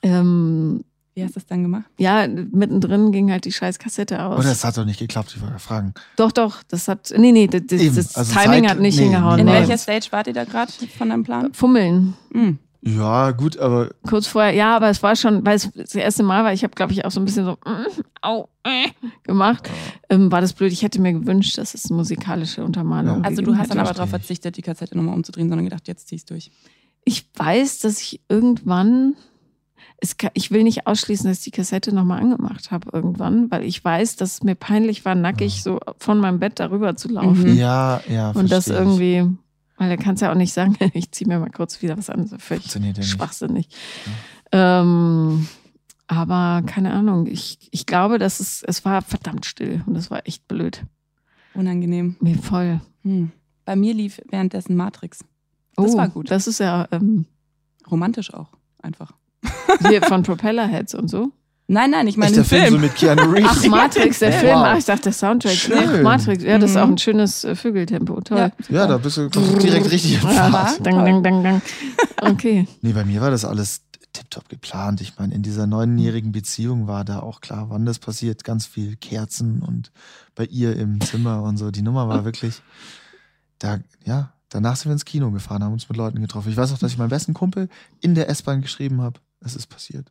Ähm, Wie hast du das dann gemacht? ja, mittendrin ging halt die scheiß Kassette aus. Oder es hat doch nicht geklappt, ich wollte fragen. doch, doch, das hat, nee, nee, das, das, also Timing Zeit- hat nicht nee, hingehauen. In welcher Stage wart ihr da gerade von deinem Plan? Fummeln. Mhm. Ja, gut, aber Kurz vorher, ja, aber es war schon, weil es das erste Mal war, ich habe, glaube ich, auch so ein bisschen so mm, au, äh, gemacht. Ähm, war das blöd. Ich hätte mir gewünscht, dass es musikalische Untermalung Ja. Also du hast dann aber darauf verzichtet, die Kassette nochmal umzudrehen, sondern gedacht, jetzt zieh's durch. Ich weiß, dass ich irgendwann, es, ka- ich will nicht ausschließen, dass ich die Kassette nochmal angemacht habe irgendwann, weil ich weiß, dass es mir peinlich war, nackig so von meinem Bett darüber zu laufen. Ja, ja. Und das irgendwie, weil da kannst du ja auch nicht sagen, ich ziehe mir mal kurz wieder was an. Das ist völlig Funktioniert ja nicht. schwachsinnig. Ähm, aber keine Ahnung, ich, ich glaube, dass es, es war verdammt still und das war echt blöd. Unangenehm. Mir voll. Hm. Bei mir lief währenddessen Matrix. Das oh, war gut. Das ist ja ähm, Romantisch auch, einfach. hier von Propellerheads und so. Nein, nein, ich meine Echt, der den Film, Film. so mit Keanu Reeves. Ach, Matrix, der Wow. Film. Ach, ich dachte, der Soundtrack. Schön. Ach, Matrix. Ja, das ist Mhm. auch ein schönes äh, Vögeltempo. Toll. Ja, da bist du direkt richtig Ja, Fahrt. dang, dang, dang, dang. Okay. Nee, bei mir war das alles tiptop geplant. Ich meine, in dieser neunjährigen Beziehung war da auch klar, wann das passiert. Ganz viel Kerzen und bei ihr im Zimmer und so. Die Nummer war wirklich, da, ja, danach sind wir ins Kino gefahren, haben uns mit Leuten getroffen. Ich weiß auch, dass ich meinem besten Kumpel in der S-Bahn geschrieben habe. Es ist passiert.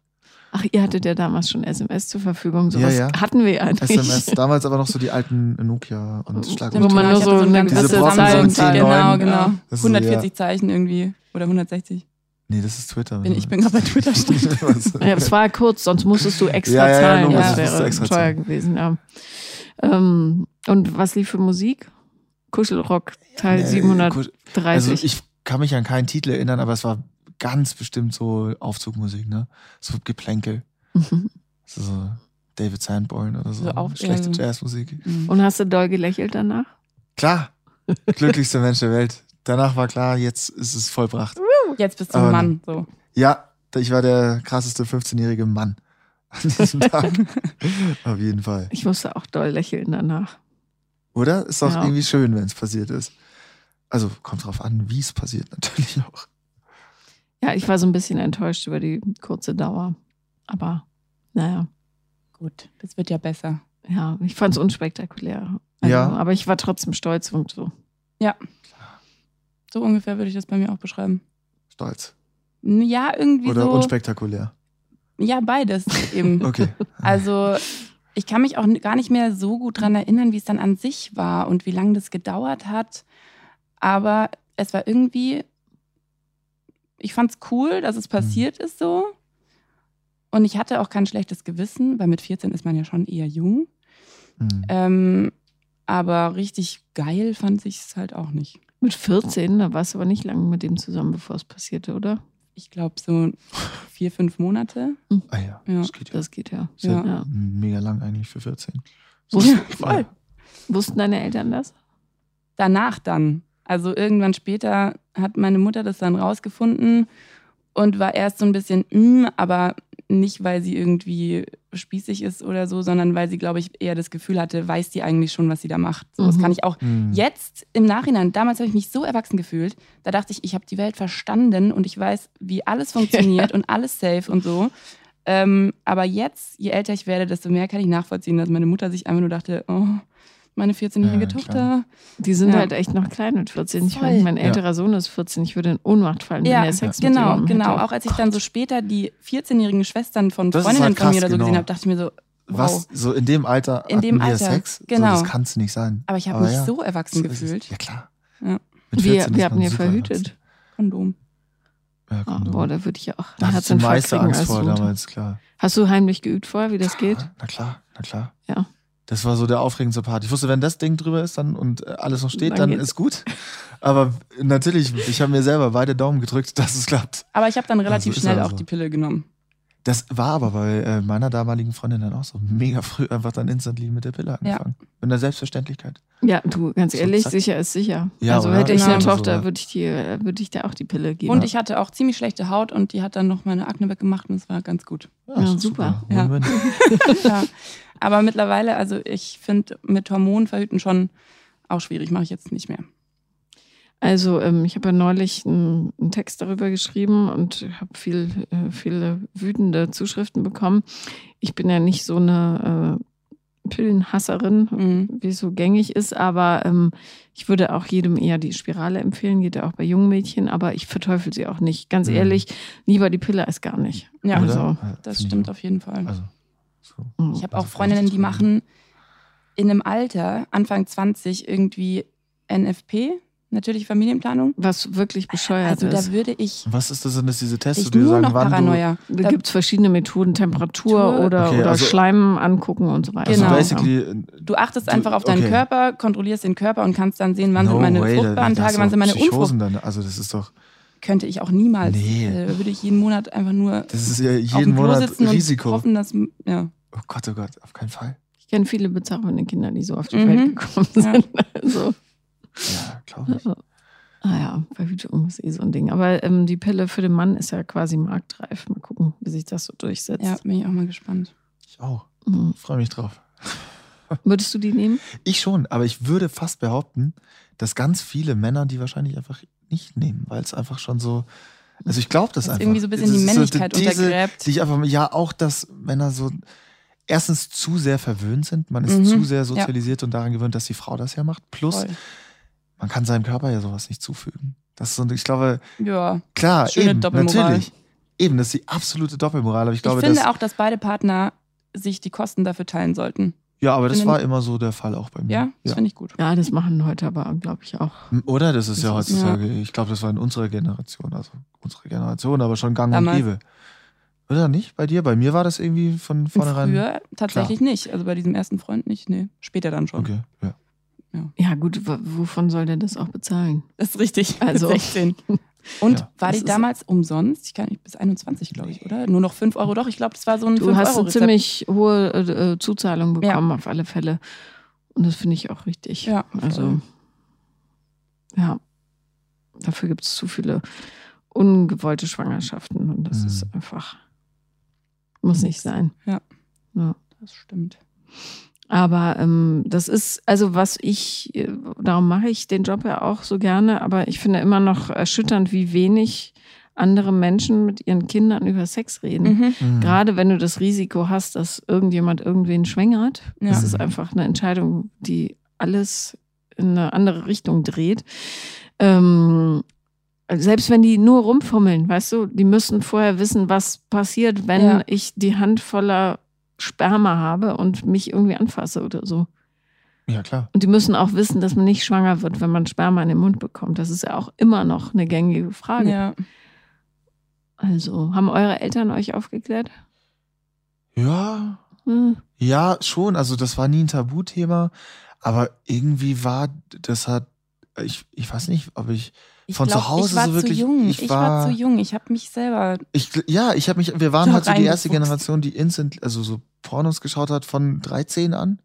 Ach, ihr hattet ja damals schon SMS zur Verfügung. Ja, Sowas ja. hatten wir ja nicht. SMS, damals aber noch so die alten Nokia und Schlag Wo man nur so eine gewisse Zahl so ein zahlt. T9. Genau, genau. Ja. Das ist so, 140 Zeichen irgendwie. Oder 160. Nee, das ist Twitter. Bin, ich bin gerade bei Twitter. Ja, es war kurz, sonst musstest du extra Ja, ja, ja, zahlen. logisch, das wäre extra teuer zahlen. gewesen, ja. Ähm, und was lief für Musik? Kuschelrock Teil Nee, 730. Also ich kann mich an keinen Titel erinnern, aber es war ganz bestimmt so Aufzugmusik, ne? So Geplänkel. Mhm. So, David Sanborn oder so. So auf- Schlechte ja. Jazzmusik. Mhm. Und hast du doll gelächelt danach? Klar, glücklichster Mensch der Welt. Danach war klar, jetzt ist es vollbracht. Jetzt bist du ein Aber- Mann. So. Ja, ich war der krasseste 15-jährige Mann an diesem Tag. Auf jeden Fall. Ich musste auch doll lächeln danach. Oder? Ist doch Ja. irgendwie schön, wenn es passiert ist. Also kommt drauf an, wie es passiert, natürlich auch. Ja, ich war so ein bisschen enttäuscht über die kurze Dauer. Aber naja, Gut, das wird ja besser. ja, ich fand es unspektakulär. Also, Ja. Aber ich war trotzdem stolz und so. So ungefähr würde ich das bei mir auch beschreiben. Stolz. Ja, irgendwie Oder so. unspektakulär. Ja, beides eben. Okay. Also ich kann mich auch gar nicht mehr so gut dran erinnern, wie es dann an sich war und wie lange das gedauert hat. Aber es war irgendwie, ich fand es cool, dass es passiert ist so. Und ich hatte auch kein schlechtes Gewissen, weil mit 14 ist man ja schon eher jung. Hm. Ähm, aber richtig geil fand ich es halt auch nicht. Mit 14, da warst du aber nicht lange mit dem zusammen, bevor es passierte, oder? Ich glaube so vier, fünf Monate. Ah ja, Ja. das geht ja. Das geht ja. Ist ja, Ja. Ja. mega lang eigentlich für 14. Wussten, Voll. wussten deine Eltern das? danach dann. Also irgendwann später hat meine Mutter das dann rausgefunden und war erst so ein bisschen, mm, aber nicht, weil sie irgendwie spießig ist oder so, sondern weil sie, glaube ich, eher das Gefühl hatte, weiß die eigentlich schon, was sie da macht. So, Das Mhm. kann ich auch Hm. jetzt im Nachhinein, damals habe ich mich so erwachsen gefühlt, da dachte ich, ich habe die Welt verstanden und ich weiß, wie alles funktioniert und alles safe und so. Ähm, aber jetzt, je älter ich werde, desto mehr kann ich nachvollziehen, dass meine Mutter sich einfach nur dachte, oh, meine 14-jährige Ja, Tochter. klar. Die sind Ja. halt echt noch klein mit 14. Ich meine, mein Ja. älterer Sohn ist 14. Ich würde in Ohnmacht fallen, wenn Ja, er Sex mit genau, jemandem genau. hätte. Auch als ich dann so später die 14-jährigen Schwestern von Das Freundinnen halt von mir krass, oder so genau. gesehen habe, dachte ich mir so, wow. Was, so in dem Alter In dem Alter, Sex? genau. So, das kann es nicht sein. Aber ich habe mich ja, so erwachsen so gefühlt. Ja, klar. Ja. Mit wir 14 ist wir haben ja super verhütet. Kondom. Ja, Kondom. boah, da würde ich ja auch da hatte ich die meiste kriegen Angst als vor Mutter. damals, klar. Hast du heimlich geübt vorher, wie das geht? Na klar, na klar. Ja. Das war so der aufregendste Part. Ich wusste, wenn das Ding drüber ist dann und äh, alles noch steht, Dann dann, ist gut. Aber natürlich, ich habe mir selber beide Daumen gedrückt, dass es klappt. Aber ich habe dann relativ so ist schnell er auch die Pille genommen. Das war aber bei äh, meiner damaligen Freundin dann auch so mega früh einfach dann instantly mit der Pille Ja. angefangen. Mit einer Selbstverständlichkeit. Ja, du, ganz So, ehrlich, zack. sicher ist sicher. Ja, also oder? hätte ich eine Genau. Tochter, würde ich, dir, würde ich dir auch die Pille geben. Und ich hatte auch ziemlich schlechte Haut und die hat dann noch meine Akne weggemacht und es war ganz gut. Ja, super. Ja. Win-win. ja. Aber mittlerweile, also ich finde mit Hormonen verhüten schon auch schwierig, mache ich jetzt nicht mehr. Also ähm, ich habe ja neulich einen, einen Text darüber geschrieben und habe viel, äh, viele wütende Zuschriften bekommen. Ich bin ja nicht so eine äh, Pillenhasserin, Mhm. wie es so gängig ist, aber ähm, ich würde auch jedem eher die Spirale empfehlen, geht ja auch bei jungen Mädchen, aber ich verteufel sie auch nicht. Ganz Mhm. ehrlich, lieber die Pille als gar nicht. Ja, Also, das stimmt auf jeden Fall. Also, so. Ich habe Also auch Freundinnen, die machen in einem Alter, Anfang 20, irgendwie NFP, natürliche Familienplanung. Was wirklich bescheuert Also da ist. würde ich, Was ist das denn, dass diese Tests, ich die nur sagen, noch wann Paranoia. Da Da- gibt es verschiedene Methoden, Temperatur Temperatur. oder, Okay, oder also- Schleim angucken und so weiter. du, Genau. also basically, Du achtest Du- einfach auf deinen okay. Körper, kontrollierst den Körper und kannst dann sehen, wann no sind meine way, da- fruchtbaren da Tage, du wann sind meine unfruchtbaren. dann, also das ist doch, Könnte ich auch niemals. Nee. Äh, Da würde ich jeden Monat einfach nur das ist ja auf jeden dem Klo Monat sitzen Risiko. und hoffen, dass, ja. Oh Gott, oh Gott, auf keinen Fall. Ich kenne viele bezaubernden Kinder, die so auf die Mhm. Welt gekommen Ja. sind. Also, Ja, glaube ich. ah ja, Verhütung ist eh so ein Ding. Aber ähm, die Pille für den Mann ist ja quasi marktreif. Mal gucken, wie sich das so durchsetzt. ja, bin ich auch mal gespannt. Ich auch. Mhm. Freue mich drauf. Würdest du die nehmen? Ich schon, aber ich würde fast behaupten, dass ganz viele Männer die wahrscheinlich einfach nicht nehmen, weil es einfach schon so. Also ich glaube das Das einfach. irgendwie so ein bisschen Das die ist so Männlichkeit diese, untergräbt. Die ich einfach, ja, auch, dass Männer so erstens zu sehr verwöhnt sind. Man ist Mhm, zu sehr ja. sozialisiert und daran gewöhnt, dass die Frau das ja macht. Plus, Voll. man kann seinem Körper ja sowas nicht zufügen. Das ist so, ich glaube, Ja. klar, Schöne eben, Doppelmoral. natürlich. Eben, das ist die absolute Doppelmoral. Aber ich glaube, ich finde das, auch, dass beide Partner sich die Kosten dafür teilen sollten. Ja, aber das war immer so der Fall auch bei mir. Ja, das finde ich gut. Ja, das machen heute aber, glaube ich, auch. Oder? Das ist ja Das ist- heutzutage, ich glaube, das war in unserer Generation, also unsere Generation, aber schon gang Damals. und gäbe. Oder nicht? Bei dir? Bei mir war das irgendwie von vornherein. Früher tatsächlich nicht. Also bei diesem ersten Freund nicht. Nee, später dann schon. Okay, ja. Ja, gut, w- wovon soll der das auch bezahlen? Das ist richtig. Also- 16. Und Ja, war das die damals umsonst? Ich kann nicht, bis 21, glaube ich, oder? Nur noch 5 Euro. Doch, ich glaube, das war so ein Du 5 hast Euro eine ziemlich hohe äh, äh, Zuzahlung bekommen, auf alle Fälle. Und das finde ich auch richtig. Ja. Also, ja, dafür gibt es zu viele ungewollte Schwangerschaften und das Mhm. ist einfach, muss nicht sein. Ja. ja. Das stimmt. Aber ähm, das ist, also was ich, äh, darum mache ich den Job ja auch so gerne, aber ich finde immer noch erschütternd, wie wenig andere Menschen mit ihren Kindern über Sex reden. Mhm. Mhm. Gerade wenn du das Risiko hast, dass irgendjemand irgendwen schwängert. Ja. Das ist einfach eine Entscheidung, die alles in eine andere Richtung dreht. Ähm, selbst wenn die nur rumfummeln, weißt du, die müssen vorher wissen, was passiert, wenn Ja. ich die Hand voller Sperma habe und mich irgendwie anfasse oder so. Ja, klar. Und die müssen auch wissen, dass man nicht schwanger wird, wenn man Sperma in den Mund bekommt. Das ist ja auch immer noch eine gängige Frage. Ja. Also, haben eure Eltern euch aufgeklärt? Ja, Hm. ja, schon. Also das war nie ein Tabuthema, aber irgendwie war, das hat, ich, ich weiß nicht, ob ich, Ich Von zu glaub, Hause ich war so wirklich- zu jung. ich Ich, war, war- zu jung. Ich habe mich selber. ich, ja, ich habe mich, wir waren halt so die erste. Generation, die instant, also so Pornos geschaut hat von 13 an.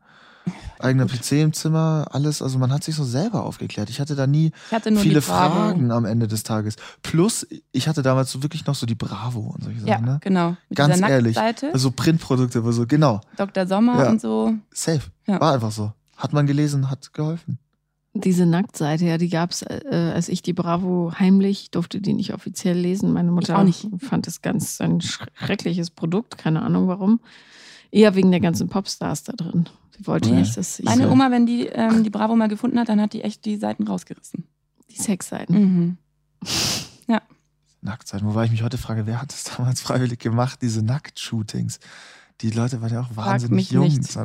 Eigener PC im Zimmer, alles, also man hat sich so selber aufgeklärt. Ich hatte da nie hatte viele. Fragen am Ende des Tages. Plus, ich hatte damals so wirklich noch so die Bravo und solche Ja, Sachen, ne? genau. Mit Ganz ehrlich. Also Printprodukte, so, genau, Dr. Sommer Ja. und so. safe. Ja. War einfach so. Hat man gelesen, hat geholfen. Diese Nacktseite, ja, die gab es, äh, als ich die Bravo heimlich, durfte die nicht offiziell lesen. Meine Mutter auch nicht. fand es ganz ein schreckliches Produkt, keine Ahnung warum. Eher wegen der ganzen Popstars da drin. Sie wollte Nee. nicht, dass ich Meine so, Oma, wenn die ähm, die Bravo mal gefunden hat, dann hat die echt die Seiten rausgerissen. die Sexseiten. Mhm. Nacktseiten. Wobei ich mich heute frage, wer hat das damals freiwillig gemacht, diese Nackt-Shootings? Die Leute waren ja auch wahnsinnig mich jung. nicht. So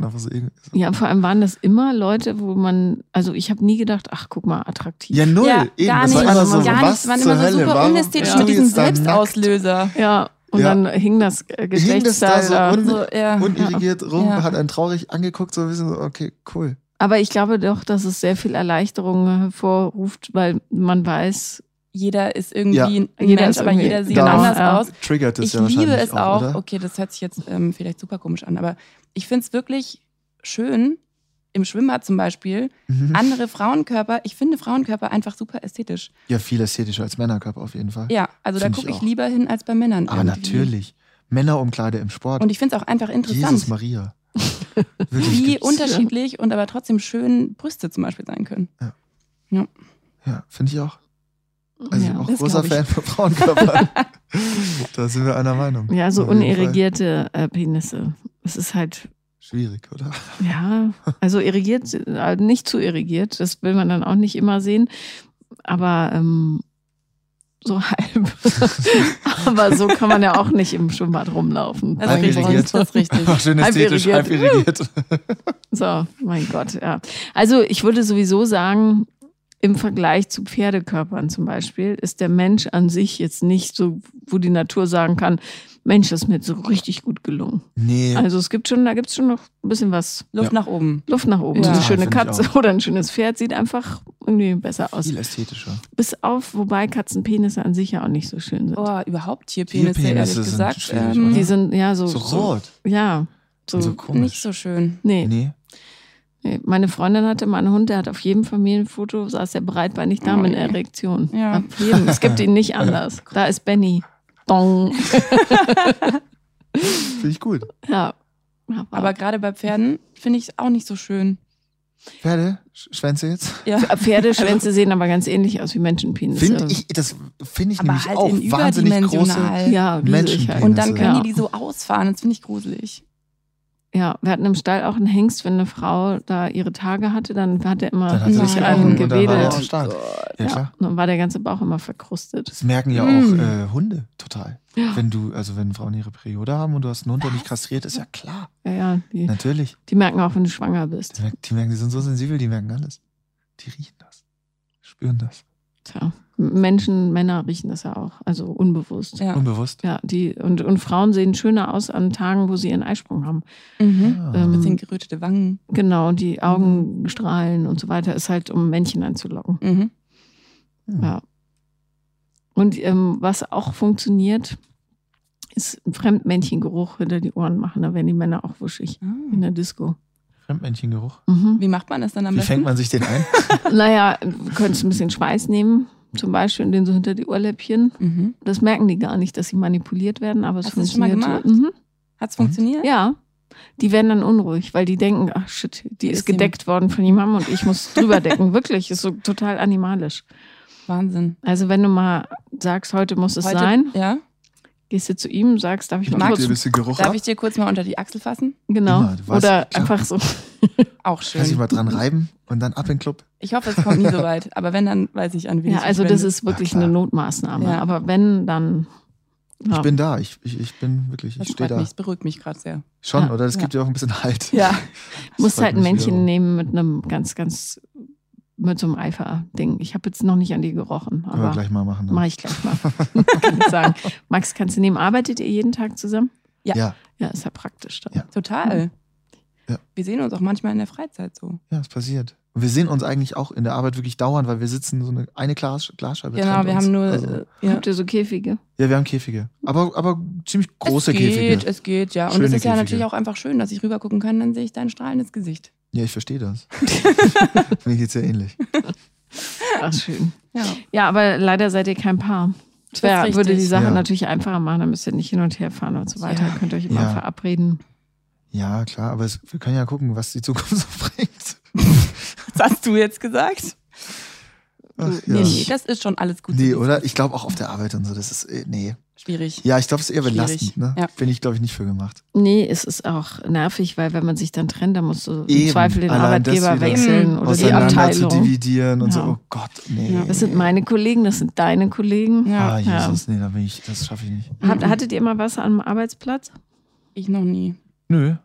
Ja, vor allem waren das immer Leute, wo man, also ich habe nie gedacht, ach guck mal, attraktiv. Ja, null. Ja, Eben. gar nicht. war immer so, gar was nicht. Waren immer so Hölle? super Warum unästhetisch bist mit diesem da? Selbstauslöser. Ja, und Ja. dann hing das äh, Hing das da Geschlechtsteil so da. un So, ja. unirrigiert rum, Ja. hat einen traurig angeguckt, so ein bisschen so, okay, cool. Aber ich glaube doch, dass es sehr viel Erleichterung hervorruft, weil man weiß, Jeder ist irgendwie Ja. ein Jeder Mensch, aber irgendwie- jeder sieht Genau. anders Ja. aus. Triggert es Ich ja liebe es auch. oder? Okay, das hört sich jetzt ähm, vielleicht super komisch an, aber ich finde es wirklich schön, im Schwimmbad zum Beispiel, Mhm. andere Frauenkörper, ich finde Frauenkörper einfach super ästhetisch. Ja, viel ästhetischer als Männerkörper auf jeden Fall. Ja, also da Find ich gucke ich auch. lieber hin als bei Männern. Aber irgendwie. natürlich. Männerumkleide im Sport. Und ich finde es auch einfach interessant, Jesus Maria. Wie unterschiedlich und aber trotzdem schön Brüste zum Beispiel sein können. Ja, finde ich auch. Also ja, auch das großer glaub ich. Fan von Frauenkörpern. da sind wir einer Meinung. ja, so unirrigierte äh, Penisse. Es ist halt, Schwierig, oder? ja, also irrigiert, äh, nicht zu irrigiert, das will man dann auch nicht immer sehen, aber ähm, so halb. aber so kann man ja auch nicht im Schwimmbad rumlaufen. Das Halb ist richtig. irrigiert. Das ist richtig. Schön Halb ästhetisch, halb irrigiert. irrigiert. So, mein Gott, ja. Also ich würde sowieso sagen, im Vergleich zu Pferdekörpern zum Beispiel, ist der Mensch an sich jetzt nicht so, wo die Natur sagen kann, Mensch, das ist mir jetzt so richtig gut gelungen. Nee, Also es gibt schon, da gibt es schon noch ein bisschen was Luft Ja. nach oben. Luft nach oben. Ja. So eine schöne Katze oder ein schönes Pferd sieht einfach irgendwie besser aus. viel ästhetischer. Bis auf, wobei Katzenpenisse an sich ja auch nicht so schön sind. Oh, überhaupt Tierpenisse, Tierpenisse ehrlich sind gesagt. ähm? Die sind ja so. So rot. Ja. So, So nicht komisch. so schön. nee. Nee. Meine Freundin hatte mal einen Hund, der hat auf jedem Familienfoto, saß er breitbeinig da mit einer Erektion. Ja. Es gibt ihn nicht anders. Da ist Benny. Dong. Finde ich gut. Ja. Aber gerade bei Pferden finde ich es auch nicht so schön. Pferde, Sch- Schwänze jetzt? Ja. Pferdeschwänze sehen aber ganz ähnlich aus wie Menschenpenisse. Finde ich, das finde ich Aber nämlich halt auch in wahnsinnig große. überdimensional. Ja, riesig Menschenpenisse. halt. Und dann können Ja. die die so ausfahren. Das finde ich gruselig. Ja, wir hatten im Stall auch einen Hengst, wenn eine Frau da ihre Tage hatte, dann hat er immer hat sich einen gewedelt. stark. Ja, Ja, dann war der ganze Bauch immer verkrustet. Das merken ja Mm. auch äh, Hunde total. Wenn du, also wenn Frauen ihre Periode haben und du hast einen Hund, der nicht kastriert, ist ja klar. Ja, ja, die, Natürlich. die merken auch, wenn du schwanger bist. Die merken, die merken, die sind so sensibel, die merken alles. Die riechen das. Spüren das. Tja, Menschen, Männer riechen das ja auch, also unbewusst. Ja. Unbewusst. Ja, die und, und Frauen sehen schöner aus an Tagen, wo sie ihren Eisprung haben. Mhm. Ah. Ähm, Bisschen gerötete Wangen. Genau, und die Augen strahlen und so weiter, ist halt, um Männchen anzulocken. Mhm. Hm. Ja. Und ähm, was auch funktioniert, ist ein Fremdmännchengeruch hinter die Ohren machen. Da werden die Männer auch wuschig in Ah. der Disco. Fremdmännchengeruch. Mhm. Wie macht man das dann am Wie besten? fängt man sich den ein? Naja, du könntest ein bisschen Schweiß nehmen, zum Beispiel, und den so hinter die Ohrläppchen. Mhm. Das merken die gar nicht, dass sie manipuliert werden, aber es Hast du das schon mal funktioniert. gemacht? Mhm. Hat's funktioniert? Ja. Die werden dann unruhig, weil die denken, ach shit, die ist Ist gedeckt worden von jemandem und ich muss drüber decken. Wirklich, ist so total animalisch. Wahnsinn. Also wenn du mal sagst, heute muss es Heute, sein, Ja. Gehst du zu ihm, sagst, darf ich mal kurz, Darf ab? ich dir kurz mal unter die Achsel fassen? genau, Immer, du weißt, oder klar. einfach so. Auch Kannst dich schön. mal dran reiben und dann ab in den Club. Ich hoffe, es kommt nie so weit. Aber wenn, dann weiß ich, an wen Ja, also das ist wirklich Ja, eine Notmaßnahme. Ja. Aber wenn, dann. Ja. Ich bin da. Ich, ich, ich bin wirklich, Das ich stehe da. mich, das beruhigt mich gerade sehr. Schon, Ja. oder? Das Ja. gibt dir auch ein bisschen Halt. Ja. Das musst halt ein Männchen wiederum. nehmen mit einem ganz, ganz, mit so einem Eifer-Ding. Ich habe jetzt noch nicht an die gerochen, Können wir aber gleich mal machen. Dann. mache ich gleich mal. Kann ich sagen. Max, kannst du nehmen? Arbeitet ihr jeden Tag zusammen? Ja. Ja, Ja, ist ja praktisch dann. Ja. Total. Ja. Wir sehen uns auch manchmal in der Freizeit so. ja, es passiert. Und wir sehen uns eigentlich auch in der Arbeit wirklich dauernd, weil wir sitzen so eine, eine Glas, Glasscheibe. Genau, wir uns. haben nur. Also, äh, ja. Habt ihr so Käfige? ja, wir haben Käfige. Aber, aber ziemlich große es geht, Käfige. es geht, ja. Und Schöne es ist ja Käfige. natürlich auch einfach schön, dass ich rüber gucken kann, dann sehe ich dein strahlendes Gesicht. Ja, ich verstehe das. Mir geht's ja ähnlich. Ach, schön. Ja. Ja, aber leider seid ihr kein Paar. Das wär, würde die. Sache Ja. natürlich einfacher machen, dann müsst ihr nicht hin und her fahren und so weiter. Ja. Könnt ihr euch immer Ja. verabreden. Ja, klar, aber es, wir können ja gucken, was die Zukunft so bringt. Was hast du jetzt gesagt? Ach, Nee, ja. nee, das ist schon alles gut. so Nee, oder? Ich glaube auch auf der Arbeit und so, das ist, äh, nee. Schwierig. Ja, ich glaube, es ist eher belastend, ne? Ja. Bin ich, glaube ich, nicht für gemacht. Nee, es ist auch nervig, weil wenn man sich dann trennt, dann musst du im Eben. Zweifel den Allein das Arbeitgeber wechseln oder die Auseinander zu Abteilung. dividieren und so, Ja. oh Gott, nee. Ja. Das sind meine Kollegen, das sind deine Kollegen. Ja. Ah, Ja. Jesus, nee, da bin ich, das schaffe ich nicht. Mhm. hattet ihr mal was am Arbeitsplatz? Ich noch nie. Nö,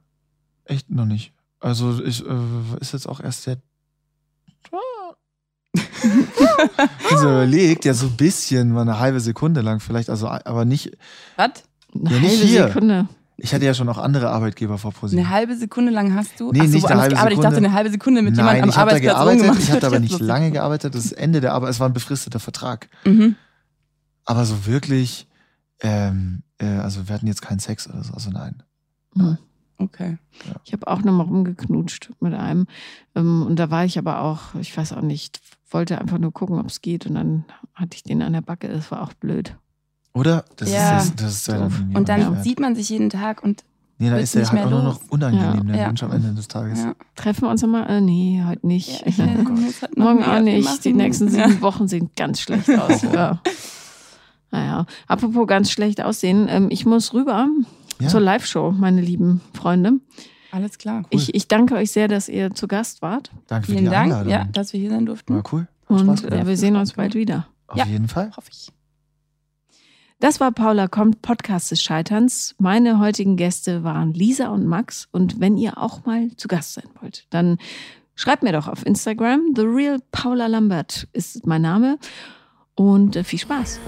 echt noch nicht. Also ich äh, ist jetzt auch erst der. Also überlegt, ja so ein bisschen, mal eine halbe Sekunde lang vielleicht, also aber nicht. Was? Eine Ja, nicht halbe hier. Sekunde. Ich hatte ja schon auch andere Arbeitgeber vor ProSieben. Eine halbe Sekunde lang hast du? Nee, Ach so, nicht eine woanders halbe gearbeitet. Ich dachte, Sekunde. eine halbe Sekunde mit Nein, jemandem am ich habe da Arbeitsplatz gearbeitet, rumgemacht. ich habe aber nicht lange gearbeitet, das Ende der Arbeit, es war ein befristeter Vertrag. Mhm. Aber so wirklich, ähm, äh, also wir hatten jetzt keinen Sex oder so, also nein. Hm. Okay. Ich habe auch nochmal rumgeknutscht mit einem. Ähm, Und da war ich aber auch, ich weiß auch nicht, wollte einfach nur gucken, ob es geht. Und dann hatte ich den an der Backe. Das war auch blöd. Oder? Das Ja. ist, das, das ist ja dann Und dann wert. sieht man sich jeden Tag und Nee, wird's ist nicht halt auch nur noch unangenehm, Ja. der Ja. Mensch am Ende des Tages. ja. Treffen wir uns nochmal? Äh, nee, heute nicht. Ja, ich, Oh Morgen auch nicht. Die nächsten Ja. sieben Wochen sehen ganz schlecht aus. Ja. Naja, apropos ganz schlecht aussehen. Ähm, ich muss rüber Ja. zur Live-Show, meine lieben Freunde. Alles klar. Ich, ich danke euch sehr, dass ihr zu Gast wart. Danke für Vielen die Dank, Einladung. ja, dass wir hier sein durften. War cool. Hat Und äh, wir sehen uns bald wieder. Auf ja. jeden Fall. Hoffe ich. Das war Paula kommt, Podcast des Scheiterns. Meine heutigen Gäste waren Lisa und Max. Und wenn ihr auch mal zu Gast sein wollt, dann schreibt mir doch auf Instagram. The Real Paula Lambert ist mein Name. Und äh, viel Spaß.